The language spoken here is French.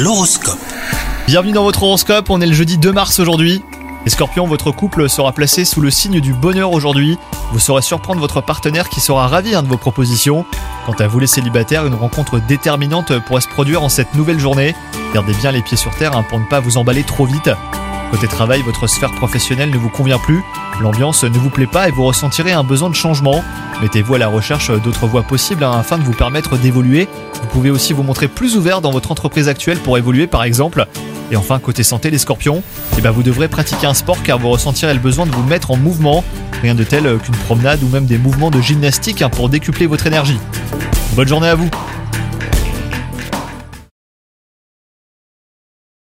L'horoscope. Bienvenue dans votre horoscope, on est le jeudi 2 mars aujourd'hui. Les scorpions, votre couple sera placé sous le signe du bonheur aujourd'hui. Vous saurez surprendre votre partenaire qui sera ravi hein, de vos propositions. Quant à vous les célibataires, une rencontre déterminante pourrait se produire en cette nouvelle journée. Gardez bien les pieds sur terre hein, pour ne pas vous emballer trop vite. Côté travail, votre sphère professionnelle ne vous convient plus, l'ambiance ne vous plaît pas et vous ressentirez un besoin de changement. Mettez-vous à la recherche d'autres voies possibles hein, afin de vous permettre d'évoluer. Vous pouvez aussi vous montrer plus ouvert dans votre entreprise actuelle pour évoluer par exemple. Et enfin, côté santé, les scorpions, eh ben vous devrez pratiquer un sport car vous ressentirez le besoin de vous mettre en mouvement. Rien de tel qu'une promenade ou même des mouvements de gymnastique hein, pour décupler votre énergie. Bonne journée à vous